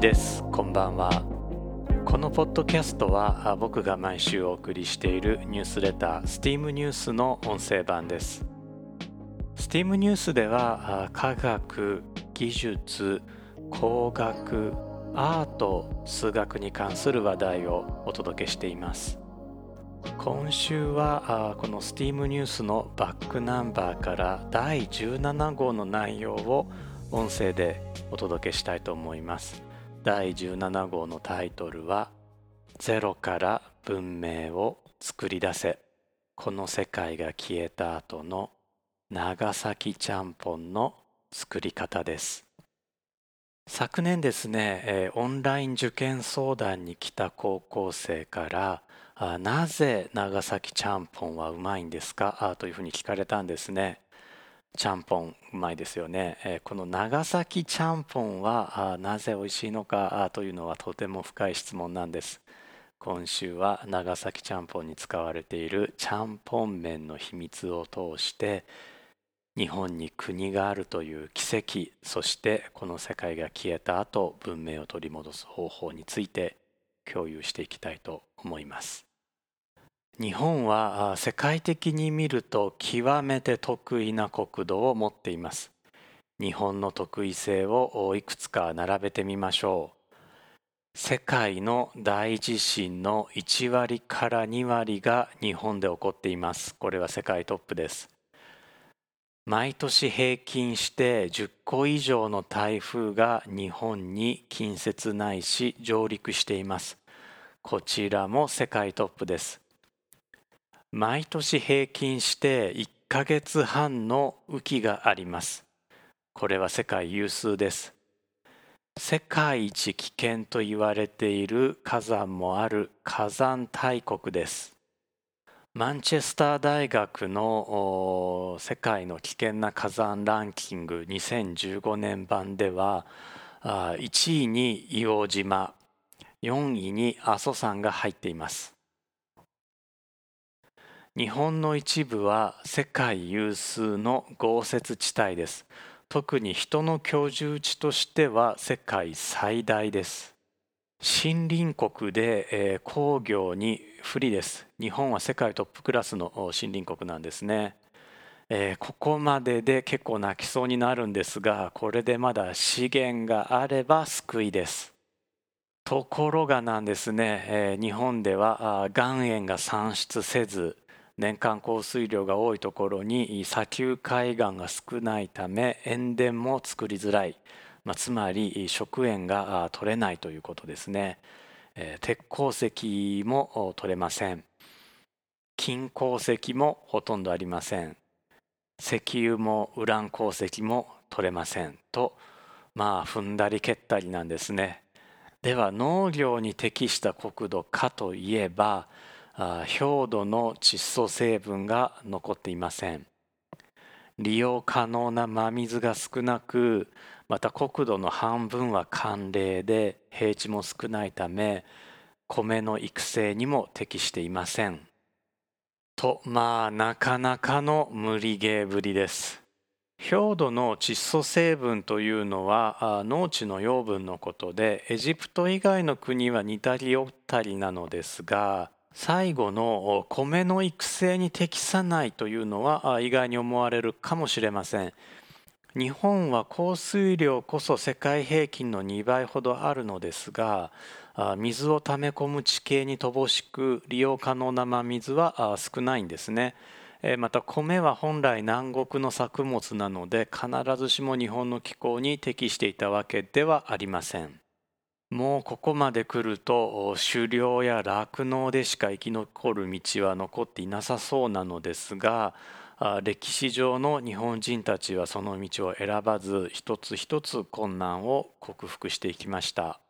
です。こんばんは。このポッドキャストは僕が毎週お送りしているニュースレター STEAM ニュースの音声版です。STEAM ニュースでは科学技術工学アート数学に関する話題をお届けしています。今週はこの STEAM ニュースのバックナンバーから第17号の内容を音声でお届けしたいと思います。第17号のタイトルは「ゼロから文明を作り出せ。この世界が消えた後の長崎ちゃんぽんの作り方」です。昨年ですね、えオンライン受験相談に来た高校生から「なぜ長崎ちゃんぽんはうまいんですか?」というふうに聞かれたんですね。ちゃんぽんうまいですよね、えー、この長崎ちゃんぽんはなぜ美味しいのかというのはとても深い質問なんです。今週は長崎ちゃんぽんに使われているちゃんぽん麺の秘密を通して日本に国があるという奇跡そしてこの世界が消えた後文明を取り戻す方法について共有していきたいと思います。日本は世界的に見ると極めて得意な国土を持っています。日本の得意性をいくつか並べてみましょう。世界の大地震の1割から2割が日本で起こっています。これは世界トップです。毎年平均して10個以上の台風が日本に近接ないし上陸しています。こちらも世界トップです。毎年平均して1ヶ月半の雨季があります。これは世界有数です。世界一危険と言われている火山もある火山大国です。マンチェスター大学の世界の危険な火山ランキング2015年版では1位に硫黄島4位に阿蘇山が入っています日本の一部は世界有数の豪雪地帯です。特に人の居住地としては世界最大です。森林国で、えー、工業に不利です。日本は世界トップクラスの森林国なんですね。えー、ここまでで結構泣きそうになるんですが、これでまだ資源があれば救いです。ところがなんですね、えー、日本では岩塩が産出せず年間降水量が多いところに砂丘海岸が少ないため塩田も作りづらい、まあ、つまり食塩が取れないということですね、えー、鉄鉱石も取れません。金鉱石もほとんどありません。石油もウラン鉱石も取れません。とまあ踏んだり蹴ったりなんですね。では農業に適した国土かといえば氷土の窒素成分が残っていません。利用可能な真水が少なくまた国土の半分は寒冷で平地も少ないため米の育成にも適していません。とまあなかなかの無理ゲーぶりです。氷土の窒素成分というのは農地の養分のことでエジプト以外の国は似たり寄ったりなのですが最後の米の育成に適さないというのは意外に思われるかもしれません。日本は降水量こそ世界平均の2倍ほどあるのですが水を溜め込む地形に乏しく利用可能な真水は少ないんですね。また米は本来南国の作物なので必ずしも日本の気候に適していたわけではありません。もうここまで来ると狩猟や酪農でしか生き残る道は残っていなさそうなのですが歴史上の日本人たちはその道を選ばず一つ一つ困難を克服していきました。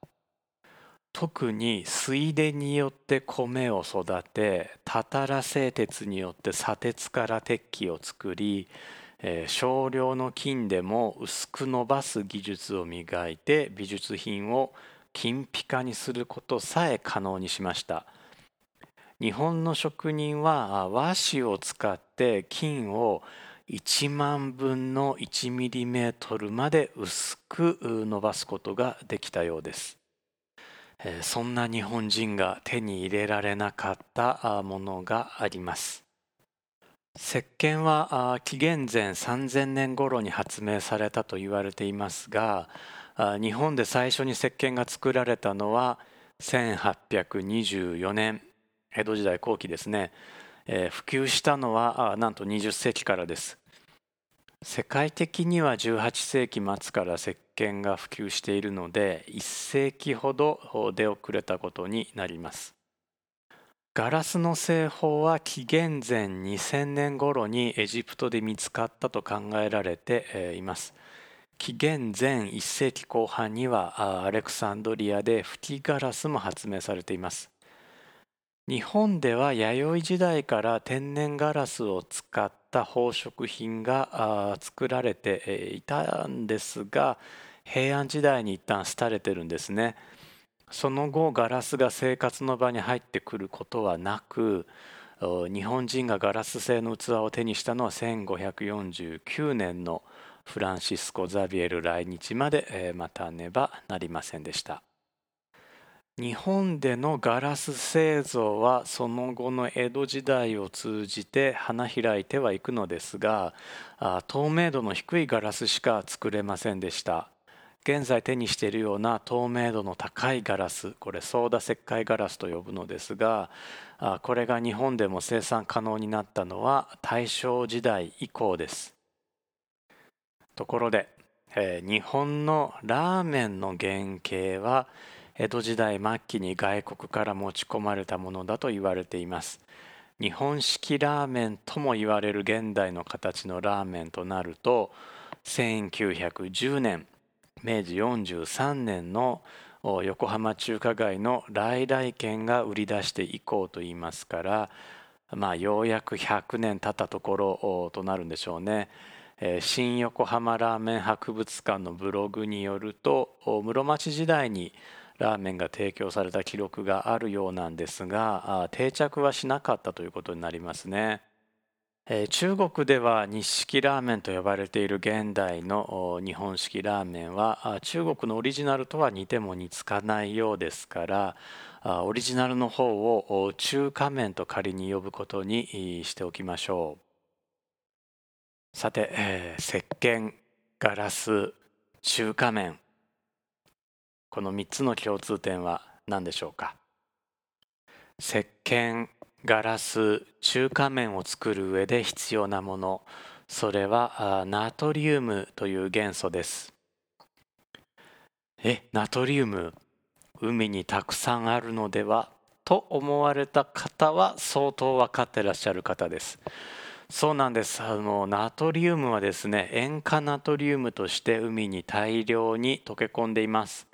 特に水田によって米を育てたたら製鉄によって砂鉄から鉄器を作り少量の金でも薄く伸ばす技術を磨いて美術品を金ピカにすることさえ可能にしました。日本の職人は和紙を使って金を1万分の1ミリメートルまで薄く伸ばすことができたようです。そんな日本人が手に入れられなかったものがあります。石鹸は紀元前3000年頃に発明されたと言われていますが日本で最初に石鹸が作られたのは1824年江戸時代後期ですね、えー、普及したのはなんと20世紀からです。世界的には18世紀末から石鹸が普及しているので1世紀ほど出遅れたことになります。ガラスの製法は紀元前2000年頃にエジプトで見つかったと考えられています。紀元前1世紀後半にはアレクサンドリアで吹きガラスも発明されています。日本では弥生時代から天然ガラスを使った宝飾品が作られていたんですが平安時代に一旦廃れてるんですね。その後ガラスが生活の場に入ってくることはなく日本人がガラス製の器を手にしたのは1549年のフランシスコ・ザビエル来日まで待たねばなりませんでした。日本でのガラス製造はその後の江戸時代を通じて花開いてはいくのですが透明度の低いガラスしか作れませんでした。現在手にしているような透明度の高いガラスこれソーダ石灰ガラスと呼ぶのですがこれが日本でも生産可能になったのは大正時代以降です。ところで、えー、日本のラーメンの原型は江戸時代末期に外国から持ち込まれたものだと言われています日本式ラーメンとも言われる現代の形のラーメンとなると1910年明治43年の横浜中華街の来来軒が売り出していこうと言いますからまあようやく100年経ったところとなるんでしょうね。新横浜ラーメン博物館のブログによると室町時代にラーメンが提供された記録があるようなんですが定着はしなかったということになりますね。中国では日式ラーメンと呼ばれている現代の日本式ラーメンは中国のオリジナルとは似ても似つかないようですからオリジナルの方を中華麺と仮に呼ぶことにしておきましょう。さて、えー、石鹸ガラス中華麺。この3つの共通点は何でしょうか？石鹸ガラス中華麺を作る上で必要なもの。それはナトリウムという元素です。えナトリウム海にたくさんあるのでは？と思われた方は相当分かってらっしゃる方です。そうなんです。あのナトリウムはですね塩化ナトリウムとして海に大量に溶け込んでいます。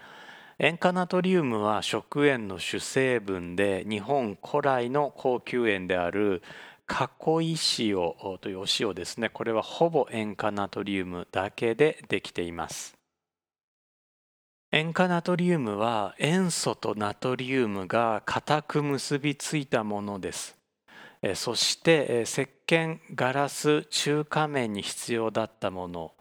塩化ナトリウムは食塩の主成分で日本古来の高級塩である囲い塩というお塩ですね。これはほぼ塩化ナトリウムだけでできています。塩化ナトリウムは塩素とナトリウムが固く結びついたものです。そして石鹸ガラス中華麺に必要だったもの。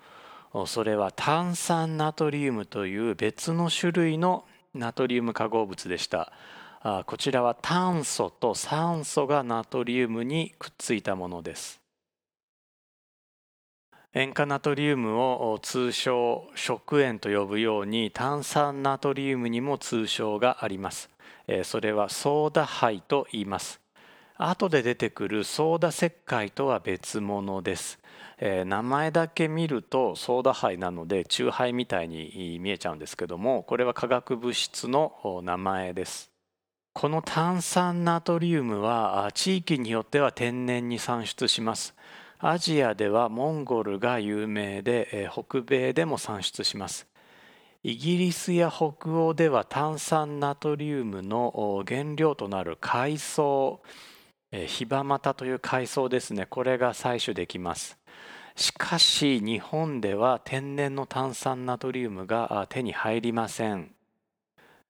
それは炭酸ナトリウムという別の種類のナトリウム化合物でした。こちらは炭素と酸素がナトリウムにくっついたものです。塩化ナトリウムを通称食塩と呼ぶように炭酸ナトリウムにも通称があります。それはソーダ灰と言います。後で出てくるソーダ石灰とは別物です、えー、名前だけ見るとソーダ灰なので酎ハイみたいに見えちゃうんですけどもこれは化学物質の名前です。この炭酸ナトリウムは地域によっては天然に産出します。アジアではモンゴルが有名で北米でも産出します。イギリスや北欧では炭酸ナトリウムの原料となる海藻。ヒバマタという海藻ですね。これが採取できます。しかし日本では天然の炭酸ナトリウムが手に入りません。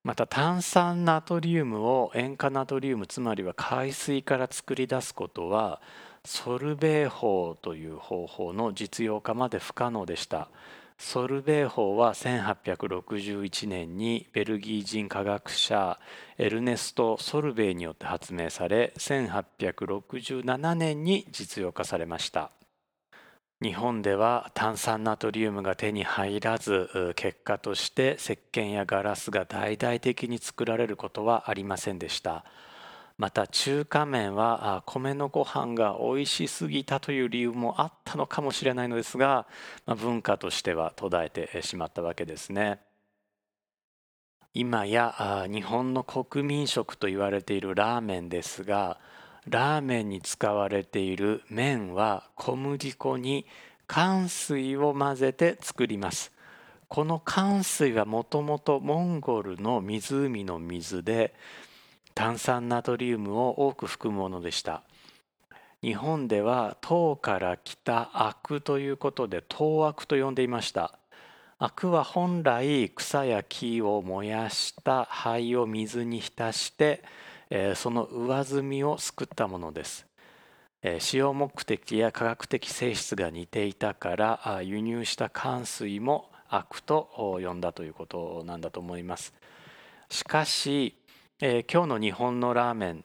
また炭酸ナトリウムを塩化ナトリウムつまりは海水から作り出すことはソルベイ法という方法の実用化まで不可能でした。ソルベー法は1861年にベルギー人科学者エルネスト・ソルベイによって発明され1867年に実用化されました。日本では炭酸ナトリウムが手に入らず結果として石鹸やガラスが大々的に作られることはありませんでした。また中華麺は米のご飯が美味しすぎたという理由もあったのかもしれないのですが、まあ、文化としては途絶えてしまったわけですね。今や日本の国民食と言われているラーメンですがラーメンに使われている麺は小麦粉に寒水を混ぜて作りますこの寒水はもともとモンゴルの湖の水で炭酸ナトリウムを多く含むものでした。日本では唐から来たアクということで唐アクと呼んでいました。アクは本来草や木を燃やした灰を水に浸してその上澄みを救ったものです。使用目的や科学的性質が似ていたから輸入した寒水も悪と呼んだということなんだと思います。しかしえー、今日の日本のラーメン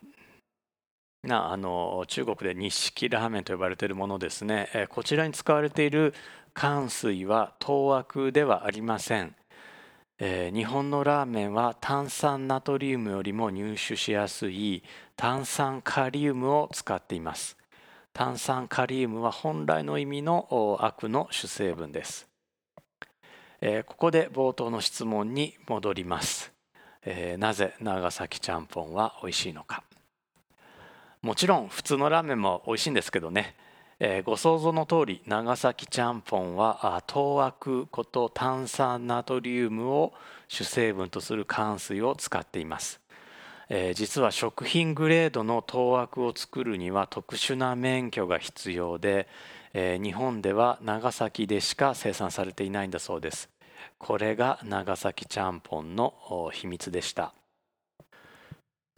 なあの中国で日式ラーメンと呼ばれているものですね、えー、こちらに使われている寒水は当悪ではありません、えー、日本のラーメンは炭酸ナトリウムよりも入手しやすい炭酸カリウムを使っています。炭酸カリウムは本来の意味の悪の主成分です、えここで冒頭の質問に戻ります。えー、なぜ長崎ちゃんぽんは美味しいのか。もちろん普通のラーメンも美味しいんですけどね、えー、ご想像の通り長崎ちゃんぽんは糖悪こと炭酸ナトリウムを主成分とする寒水を使っています、えー、実は食品グレードの糖悪を作るには特殊な免許が必要で、えー、日本では長崎でしか生産されていないんだそうです。これが長崎ちゃんぽんの秘密でした。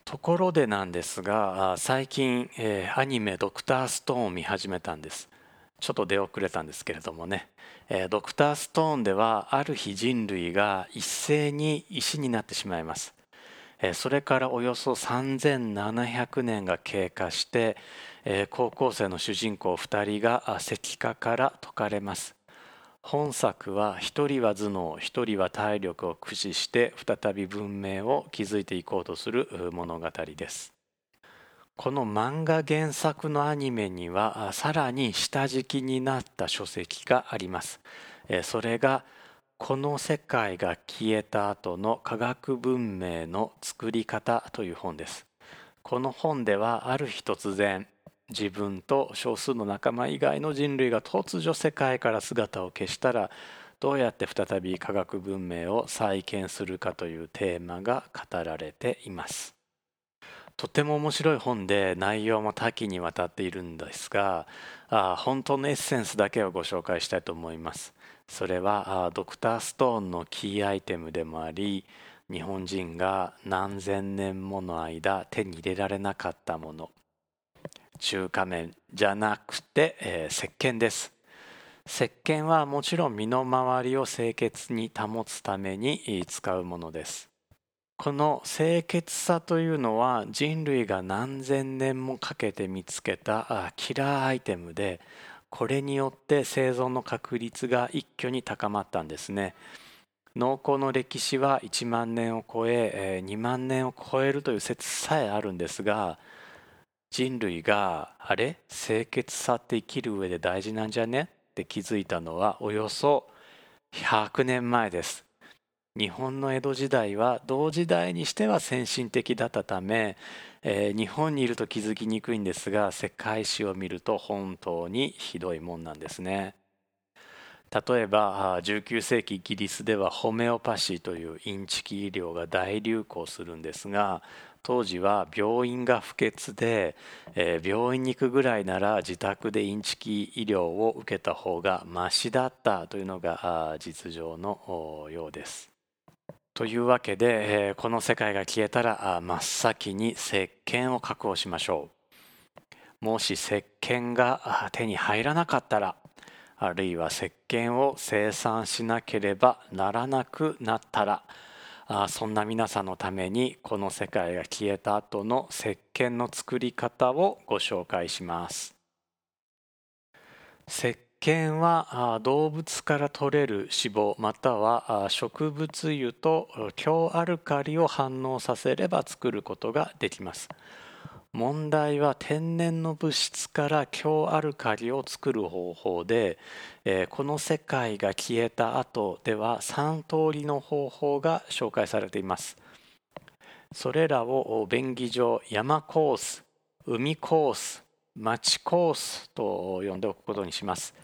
ところでなんですが最近、えー、アニメ「ドクターストーン」を見始めたんです。ちょっと出遅れたんですけれどもね、えー、ドクターストーンではある日人類が一斉に石になってしまいます、えー、それからおよそ3700年が経過して、えー、高校生の主人公2人が石化から解かれます。本作は一人は頭脳一人は体力を駆使して再び文明を築いていこうとする物語です。この漫画原作のアニメにはさらに下敷きになった書籍があります。それがこの世界が消えた後の科学文明の作り方という本です。この本ではある日突然自分と少数の仲間以外の人類が突如世界から姿を消したらどうやって再び科学文明を再建するかというテーマが語られています。とても面白い本で内容も多岐にわたっているんですがあ本当のエッセンスだけをご紹介したいと思います。それはドクターストーンのキーアイテムでもあり日本人が何千年もの間手に入れられなかったもの。中華麺じゃなくて、えー、石鹸です。石鹸はもちろん身の回りを清潔に保つために使うものです。この清潔さというのは人類が何千年もかけて見つけたキラーアイテムでこれによって生存の確率が一挙に高まったんですね。農耕の歴史は1万年を超え2万年を超えるという説さえあるんですが人類があれ？清潔さって生きる上で大事なんじゃね？って気づいたのはおよそ100年前です。日本の江戸時代は同時代にしては先進的だったため、えー、日本にいると気づきにくいんですが世界史を見ると本当にひどいもんなんですね。例えば19世紀イギリスではホメオパシーというインチキ医療が大流行するんですが当時は病院が不潔で、えー、病院に行くぐらいなら自宅でインチキ医療を受けた方がましだったというのが実情のようです。というわけで、えー、この世界が消えたら真っ先に石鹸を確保しましょう。もし石鹸が手に入らなかったらあるいは石鹸を生産しなければならなくなったらあそんな皆さんのためにこの世界が消えた後の石鹸の作り方をご紹介します。石鹸は動物から取れる脂肪または植物油と強アルカリを反応させれば作ることができます。問題は天然の物質から強アルカリを作る方法で、えー、この世界が消えた後では3通りの方法が紹介されています。それらを便宜上山コース、海コース、町コースと呼んでおくことにします。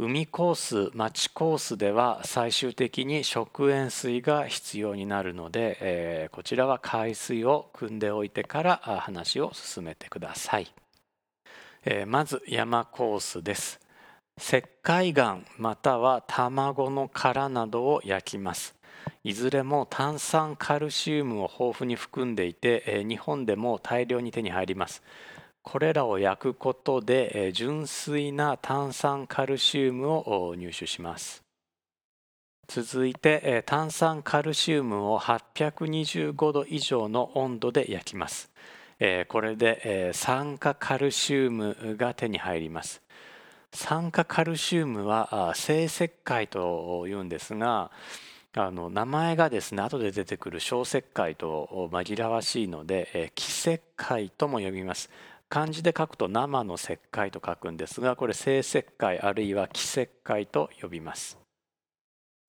海コース町コースでは最終的に食塩水が必要になるので、えー、こちらは海水を汲んでおいてから話を進めてください、えー、まず山コースです。石灰岩または卵の殻などを焼きます。いずれも炭酸カルシウムを豊富に含んでいて、日本でも大量に手に入ります。これらを焼くことで純粋な炭酸カルシウムを入手します。続いて炭酸カルシウムを825度以上の温度で焼きます。これで酸化カルシウムが手に入ります。酸化カルシウムは生石灰というんですがあの名前がですね後で出てくる小石灰と紛らわしいので気石灰とも呼びます。漢字で書くと生の石灰と書くんですがこれ生石灰あるいは気石灰と呼びます、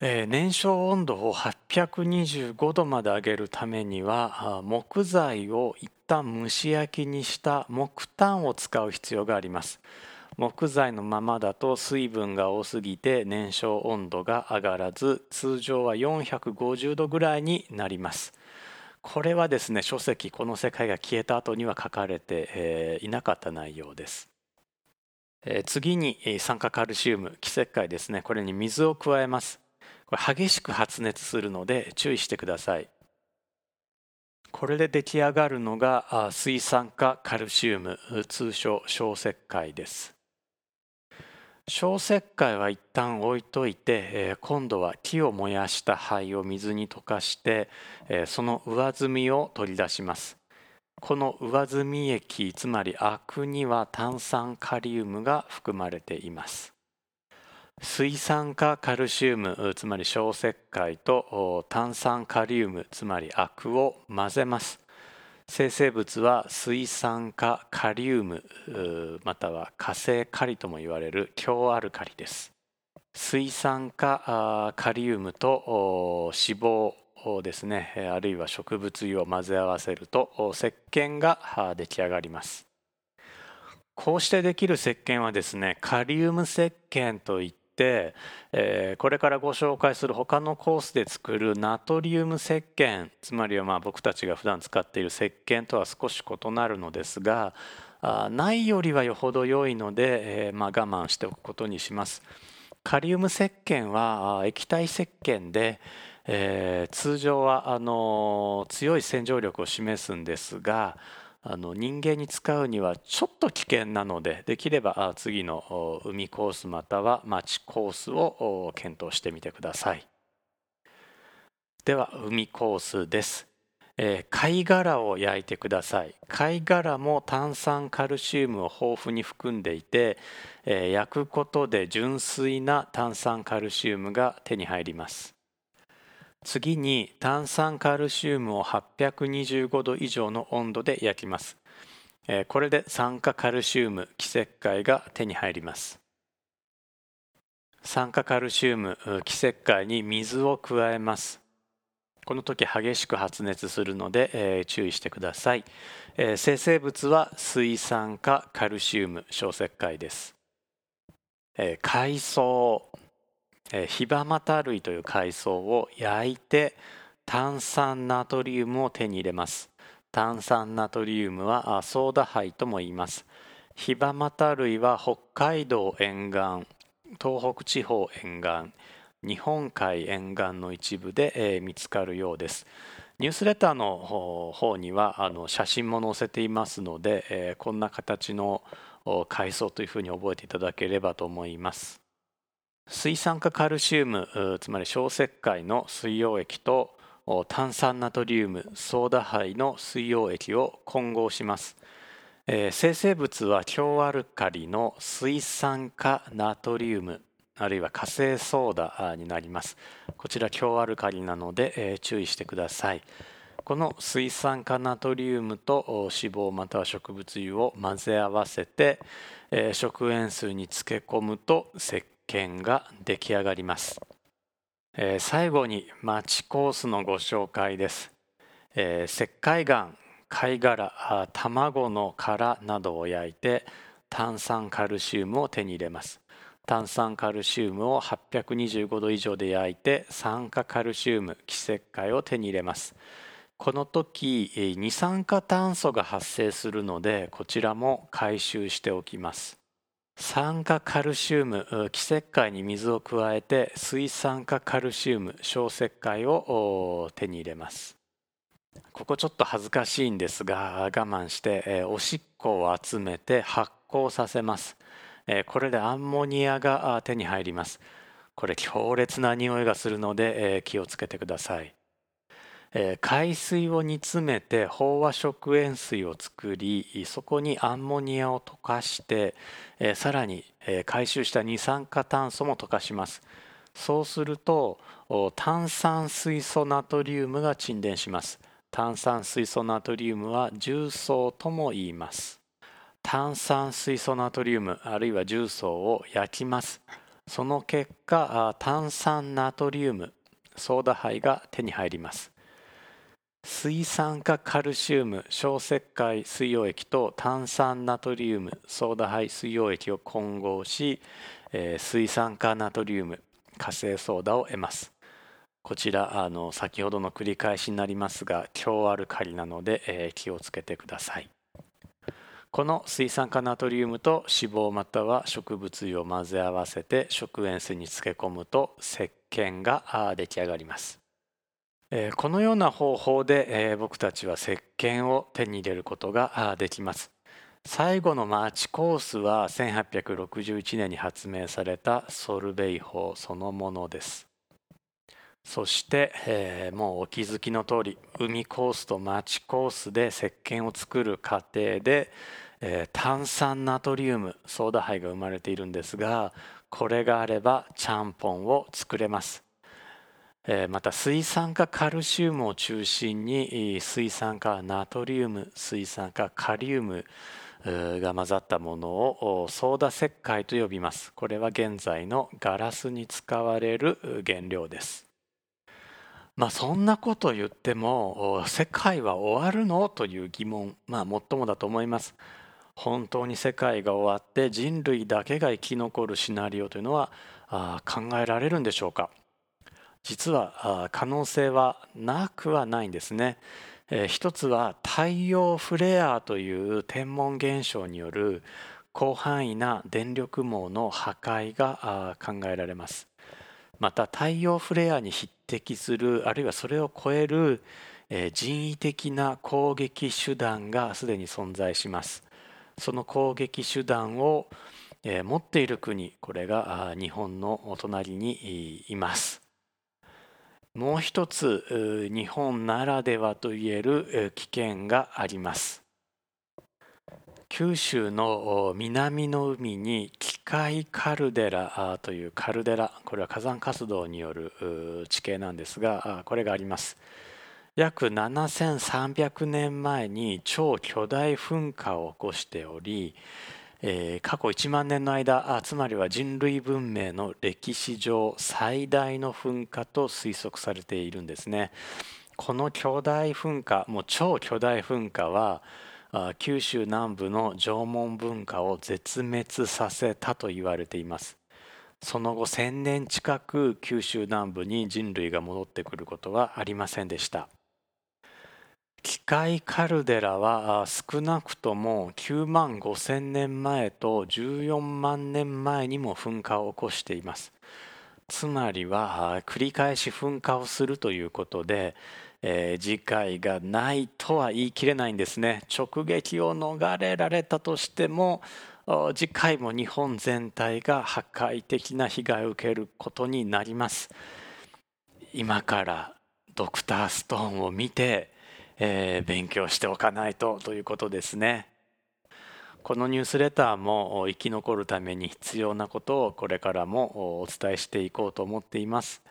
えー、燃焼温度を825度まで上げるためには木材を一旦蒸し焼きにした木炭を使う必要があります。木材のままだと水分が多すぎて燃焼温度が上がらず通常は450度ぐらいになります。これはですね書籍この世界が消えた後には書かれて、えー、いなかった内容です、えー、次に酸化カルシウム気石灰ですね。これに水を加えます。これ激しく発熱するので注意してください。これで出来上がるのが水酸化カルシウム通称小石灰です。小石灰は一旦置いといて、え今度は木を燃やした灰を水に溶かして、えその上澄みを取り出します。この上澄み液つまりアクには炭酸カリウムが含まれています。水酸化カルシウムつまり小石灰と炭酸カリウムつまりアクを混ぜます。生成物は水酸化カリウムまたは火星カリとも言われる強アルカリです。水酸化カリウムと脂肪ですねあるいは植物油を混ぜ合わせると石鹸が出来上がります。こうしてできる石鹸はですねカリウム石鹸といっ、えー、これからご紹介する他のコースで作るナトリウム石鹸つまりはまあ僕たちが普段使っている石鹸とは少し異なるのですがあないよりはよほど良いので、えー、まあ我慢しておくことにします。カリウム石鹸は液体石鹸で、えー、通常はあの強い洗浄力を示すんですがあの人間に使うにはちょっと危険なのでできれば次の海コースまたは町コースを検討してみてください。では海コースです、えー、貝殻を焼いてください。貝殻も炭酸カルシウムを豊富に含んでいて、えー、焼くことで純粋な炭酸カルシウムが手に入ります。次に炭酸カルシウムを825度以上の温度で焼きます。これで酸化カルシウム気石灰が手に入ります。酸化カルシウム気石灰に水を加えます。この時激しく発熱するので、えー、注意してください、えー、生成物は水酸化カルシウム小石灰です、えー、海藻。ヒバマタ類という海藻を焼いて炭酸ナトリウムを手に入れます。炭酸ナトリウムはソーダ灰とも言います。ヒバマタ類は北海道沿岸東北地方沿岸日本海沿岸の一部で、え見つかるようです。ニュースレターの方にはあの写真も載せていますので、えこんな形の海藻というふうに覚えていただければと思います。水酸化カルシウムつまり小石灰の水溶液と炭酸ナトリウムソーダ灰の水溶液を混合します、えー、生成物は強アルカリの水酸化ナトリウムあるいは火星ソーダになります。こちら強アルカリなので、えー、注意してください。この水酸化ナトリウムと脂肪または植物油を混ぜ合わせて、食塩水に漬け込むと石鹸が出来上がります。えー、最後にマチコースのご紹介です、えー、石灰岩貝殻卵の殻などを焼いて炭酸カルシウムを手に入れます。炭酸カルシウムを825度以上で焼いて酸化カルシウム基石灰を手に入れます。この時二酸化炭素が発生するのでこちらも回収しておきます。酸化カルシウム基石灰に水を加えて水酸化カルシウム小石灰を手に入れます。ここちょっと恥ずかしいんですが我慢しておしっこを集めて発酵させます。これでアンモニアが手に入ります。これ強烈な匂いがするので気をつけてください。え海水を煮詰めて飽和食塩水を作りそこにアンモニアを溶かして、えさらに、え回収した二酸化炭素も溶かします。そうすると炭酸水素ナトリウムが沈殿します。炭酸水素ナトリウムは重曹とも言います。炭酸水素ナトリウムあるいは重曹を焼きます。その結果炭酸ナトリウムソーダ灰が手に入ります。水酸化カルシウム小石灰水溶液と炭酸ナトリウムソーダ灰水溶液を混合し、えー、水酸化ナトリウム火星ソーダを得ます。こちらあの先ほどの繰り返しになりますが強アルカリなので、えー、気をつけてください。この水酸化ナトリウムと脂肪または植物油を混ぜ合わせて食塩水に漬け込むと石鹸が出来上がります。このような方法で、僕たちは石鹸を手に入れることができます。最後のマーチコースは1861年に発明されたソルベイ法そのものです。そして、えー、もうお気づきの通り海コースとマーチコースで石鹸を作る過程で、えー、炭酸ナトリウムソーダ灰が生まれているんですがこれがあればちゃんぽんを作れます。また水酸化カルシウムを中心に水酸化ナトリウム水酸化カリウムが混ざったものをソーダ石灰と呼びます。これは現在のガラスに使われる原料です。まあそんなこと言っても世界は終わるの？という疑問まあ最もだと思います。本当に世界が終わって人類だけが生き残るシナリオというのは考えられるんでしょうか？実は可能性はなくはないんですね。一つは太陽フレアという天文現象による広範囲な電力網の破壊が考えられます。また太陽フレアに匹敵するあるいはそれを超える人為的な攻撃手段がすでに存在します。その攻撃手段を持っている国これが日本のお隣にいます。もう一つ日本ならではといえる危険があります。九州の南の海に機械カルデラというカルデラこれは火山活動による地形なんですがこれがあります。約7300年前に超巨大噴火を起こしておりえー、過去1万年の間あつまりは人類文明の歴史上最大の噴火と推測されているんですね。この巨大噴火もう超巨大噴火は九州南部の縄文文化を絶滅させたと言われていますその後1000年近く九州南部に人類が戻ってくることはありませんでした機械カルデラは少なくとも9万5千年前と14万年前にも噴火を起こしています。つまりは繰り返し噴火をするということで、えー、次回がないとは言い切れないんですね。直撃を逃れられたとしても次回も日本全体が破壊的な被害を受けることになります。今からドクターストーンを見て、えー、勉強しておかないとということですね。このニュースレターも生き残るために必要なことをこれからもお伝えしていこうと思っています。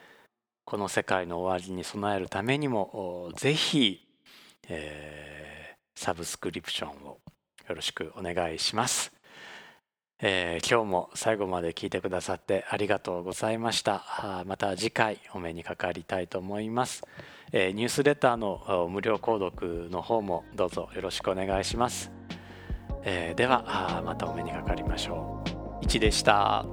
この世界の終わりに備えるためにもぜひ、えー、サブスクリプションをよろしくお願いします。えー、今日も最後まで聞いてくださってありがとうございました。また次回お目にかかりたいと思います、え、ニュースレターの無料購読の方もどうぞよろしくお願いします、えー、ではまたお目にかかりましょう。1でした。